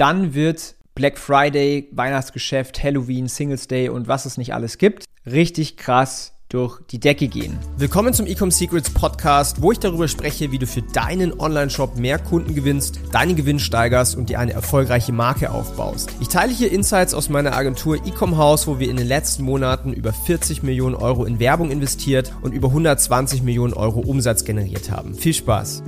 dann wird Black Friday, Weihnachtsgeschäft, Halloween, Singles Day und was es nicht alles gibt, richtig krass durch die Decke gehen. Willkommen zum Ecom Secrets Podcast, wo ich darüber spreche, wie du für deinen Online-Shop mehr Kunden gewinnst, deinen Gewinn steigerst und dir eine erfolgreiche Marke aufbaust. Ich teile hier Insights aus meiner Agentur Ecom House, wo wir in den letzten Monaten über 40 Millionen Euro in Werbung investiert und über 120 Millionen Euro Umsatz generiert haben. Viel Spaß!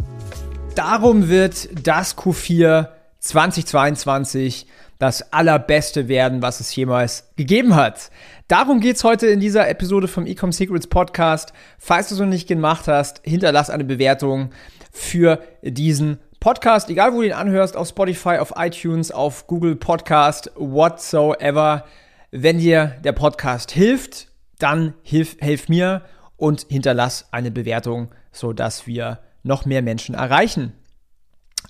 Darum wird das Q4 2022 das allerbeste werden, was es jemals gegeben hat. Darum geht's heute in dieser Episode vom Ecom Secrets Podcast. Falls du es noch nicht gemacht hast, hinterlass eine Bewertung für diesen Podcast, egal wo du ihn anhörst, auf Spotify, auf iTunes, auf Google Podcast, whatsoever. Wenn dir der Podcast hilft, dann hilf, hilf mir und hinterlass eine Bewertung, sodass wir noch mehr Menschen erreichen.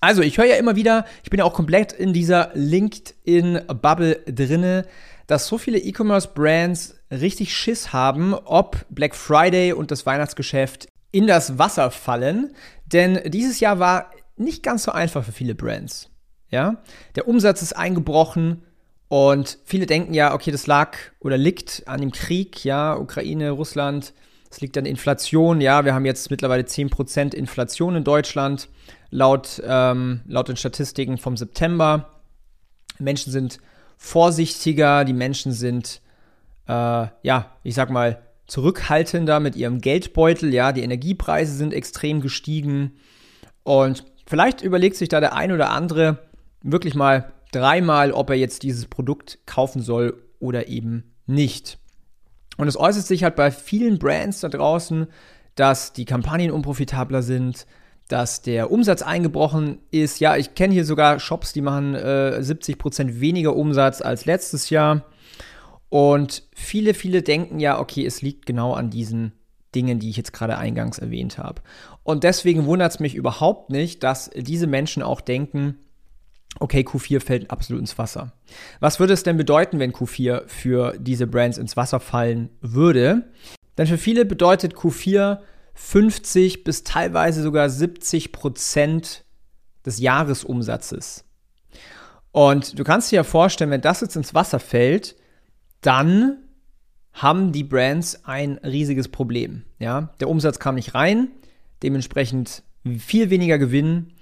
Also, ich höre ja immer wieder, ich bin ja auch komplett in dieser LinkedIn-Bubble drinne, dass so viele E-Commerce-Brands richtig Schiss haben, ob Black Friday und das Weihnachtsgeschäft in das Wasser fallen. Denn dieses Jahr war nicht ganz so einfach für viele Brands. Ja? Der Umsatz ist eingebrochen und viele denken ja, okay, das lag oder liegt an dem Krieg, ja, Ukraine, Russland. Es liegt an Inflation, ja, wir haben jetzt mittlerweile 10% Inflation in Deutschland laut, ähm, laut den Statistiken vom September. Menschen sind vorsichtiger, die Menschen sind, äh, ja, ich sag mal, zurückhaltender mit ihrem Geldbeutel. Ja, die Energiepreise sind extrem gestiegen. Und vielleicht überlegt sich da der ein oder andere wirklich mal dreimal, ob er jetzt dieses Produkt kaufen soll oder eben nicht. Und es äußert sich halt bei vielen Brands da draußen, dass die Kampagnen unprofitabler sind, dass der Umsatz eingebrochen ist. Ja, ich kenne hier sogar Shops, die machen äh, 70% weniger Umsatz als letztes Jahr. Und viele, viele denken ja, okay, es liegt genau an diesen Dingen, die ich jetzt gerade eingangs erwähnt habe. Und deswegen wundert es mich überhaupt nicht, dass diese Menschen auch denken, okay, Q4 fällt absolut ins Wasser. Was würde es denn bedeuten, wenn Q4 für diese Brands ins Wasser fallen würde? Denn für viele bedeutet Q4 50 bis teilweise sogar 70 Prozent des Jahresumsatzes. Und du kannst dir ja vorstellen, wenn das jetzt ins Wasser fällt, dann haben die Brands ein riesiges Problem. Ja? Der Umsatz kam nicht rein, dementsprechend viel weniger Gewinn.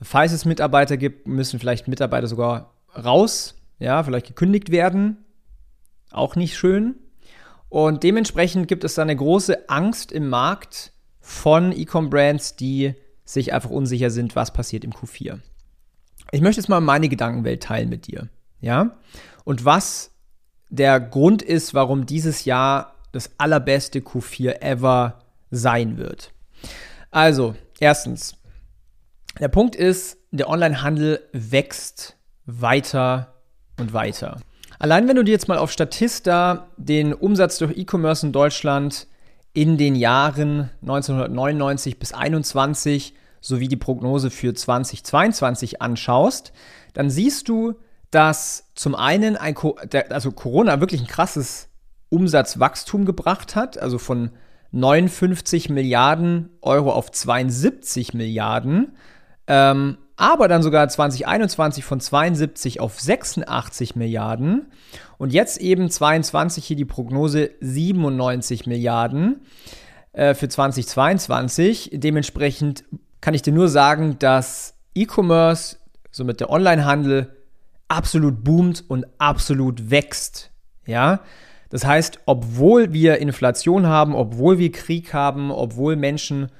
Falls es Mitarbeiter gibt, müssen vielleicht Mitarbeiter sogar raus, ja, vielleicht gekündigt werden. Auch nicht schön. Und dementsprechend gibt es da eine große Angst im Markt, von E-Com-Brands, die sich einfach unsicher sind, was passiert im Q4. Ich möchte jetzt mal meine Gedankenwelt teilen mit dir, ja? Und was der Grund ist, warum dieses Jahr das allerbeste Q4 ever sein wird. Also, erstens, der Punkt ist, der Onlinehandel wächst weiter und weiter. Allein wenn du dir jetzt mal auf Statista den Umsatz durch E-Commerce in Deutschland in den Jahren 1999 bis 2021 sowie die Prognose für 2022 anschaust, dann siehst du, dass zum einen ein, also Corona wirklich ein krasses Umsatzwachstum gebracht hat, also von 59 Milliarden Euro auf 72 Milliarden. Ähm, aber dann sogar 2021 von 72 auf 86 Milliarden und jetzt eben 22 hier die Prognose 97 Milliarden äh, für 2022. Dementsprechend kann ich dir nur sagen, dass E-Commerce, somit der Onlinehandel, absolut boomt und absolut wächst. Ja, das heißt, obwohl wir Inflation haben, obwohl wir Krieg haben, obwohl Menschen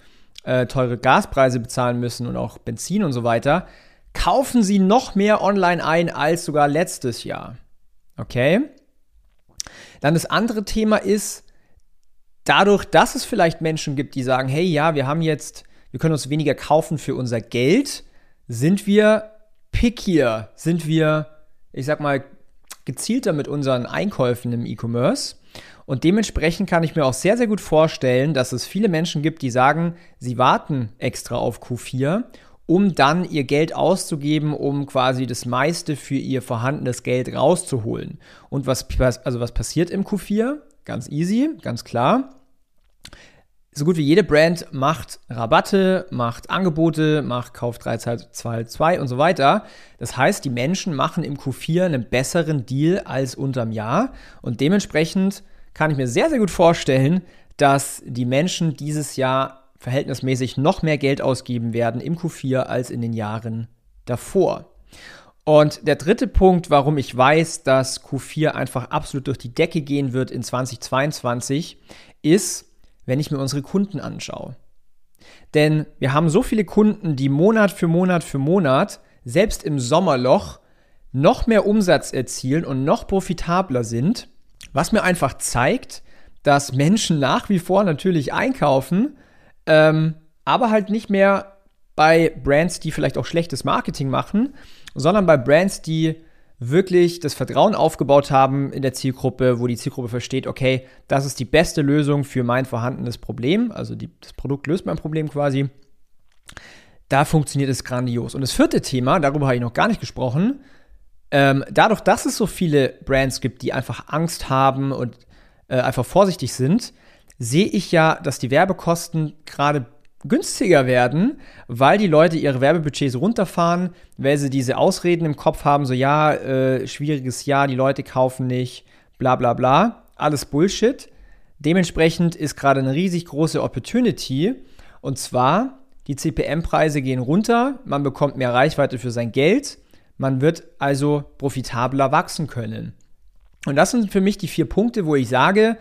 äh, teure Gaspreise bezahlen müssen und auch Benzin und so weiter, kaufen sie noch mehr online ein als sogar letztes Jahr. Okay? Dann das andere Thema ist, dadurch, dass es vielleicht Menschen gibt, die sagen, hey, ja, wir haben jetzt, wir können uns weniger kaufen für unser Geld, sind wir pickier, sind wir, ich sag mal, gezielter mit unseren Einkäufen im E-Commerce und dementsprechend kann ich mir auch sehr, sehr gut vorstellen, dass es viele Menschen gibt, die sagen, sie warten extra auf Q4, um dann ihr Geld auszugeben, um quasi das meiste für ihr vorhandenes Geld rauszuholen. Und was, also was passiert im Q4? Ganz easy, ganz klar. so gut wie jede Brand macht Rabatte, macht Angebote, macht Kauf 3, 2, 2 und so weiter. Das heißt, die Menschen machen im Q4 einen besseren Deal als unterm Jahr und dementsprechend kann ich mir sehr, sehr gut vorstellen, dass die Menschen dieses Jahr verhältnismäßig noch mehr Geld ausgeben werden im Q4 als in den Jahren davor. Und der dritte Punkt, warum ich weiß, dass Q4 einfach absolut durch die Decke gehen wird in 2022, ist, wenn ich mir unsere Kunden anschaue. Denn wir haben so viele Kunden, die Monat für Monat für Monat, selbst im Sommerloch, noch mehr Umsatz erzielen und noch profitabler sind, was mir einfach zeigt, dass Menschen nach wie vor natürlich einkaufen, ähm, aber halt nicht mehr bei Brands, die vielleicht auch schlechtes Marketing machen, sondern bei Brands, die wirklich das Vertrauen aufgebaut haben in der Zielgruppe, wo die Zielgruppe versteht, okay, das ist die beste Lösung für mein vorhandenes Problem, also die, das Produkt löst mein Problem quasi. Da funktioniert es grandios. Und das vierte Thema, darüber habe ich noch gar nicht gesprochen, ähm, dadurch, dass es so viele Brands gibt, die einfach Angst haben und äh, einfach vorsichtig sind, sehe ich ja, dass die Werbekosten gerade günstiger werden, weil die Leute ihre Werbebudgets runterfahren, weil sie diese Ausreden im Kopf haben, so ja, äh, schwieriges Jahr, die Leute kaufen nicht, bla bla bla. Alles Bullshit. Dementsprechend ist gerade eine riesig große Opportunity. Und zwar, die CPM-Preise gehen runter, man bekommt mehr Reichweite für sein Geld, man wird also profitabler wachsen können. Und das sind für mich die vier Punkte, wo ich sage,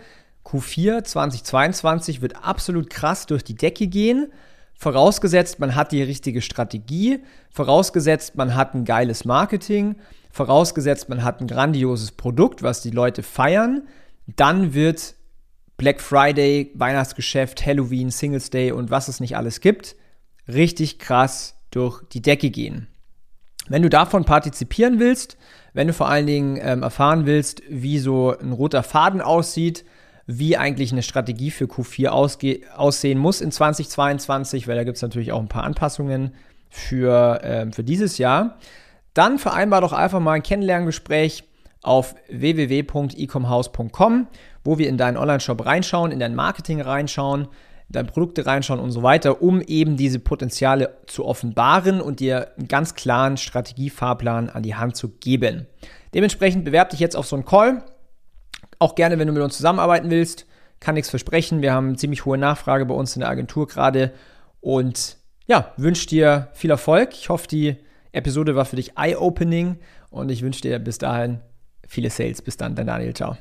Q4 2022 wird absolut krass durch die Decke gehen. Vorausgesetzt, man hat die richtige Strategie. Vorausgesetzt, man hat ein geiles Marketing. Vorausgesetzt, man hat ein grandioses Produkt, was die Leute feiern. Dann wird Black Friday, Weihnachtsgeschäft, Halloween, Singles Day und was es nicht alles gibt, richtig krass durch die Decke gehen. Wenn du davon partizipieren willst, wenn du vor allen Dingen ähm, erfahren willst, wie so ein roter Faden aussieht, wie eigentlich eine Strategie für Q4 aussehen muss in 2022, weil da gibt es natürlich auch ein paar Anpassungen für, äh, für dieses Jahr. Dann vereinbar doch einfach mal ein Kennenlerngespräch auf www.ecomhouse.com, wo wir in deinen Online-Shop reinschauen, in dein Marketing reinschauen, in deine Produkte reinschauen und so weiter, um eben diese Potenziale zu offenbaren und dir einen ganz klaren Strategiefahrplan an die Hand zu geben. Dementsprechend bewerb dich jetzt auf so einen Call. Auch gerne, wenn du mit uns zusammenarbeiten willst. Kann nichts versprechen. Wir haben ziemlich hohe Nachfrage bei uns in der Agentur gerade. Und ja, wünsche dir viel Erfolg. Ich hoffe, die Episode war für dich eye-opening und ich wünsche dir bis dahin viele Sales. Bis dann, dein Daniel. Ciao.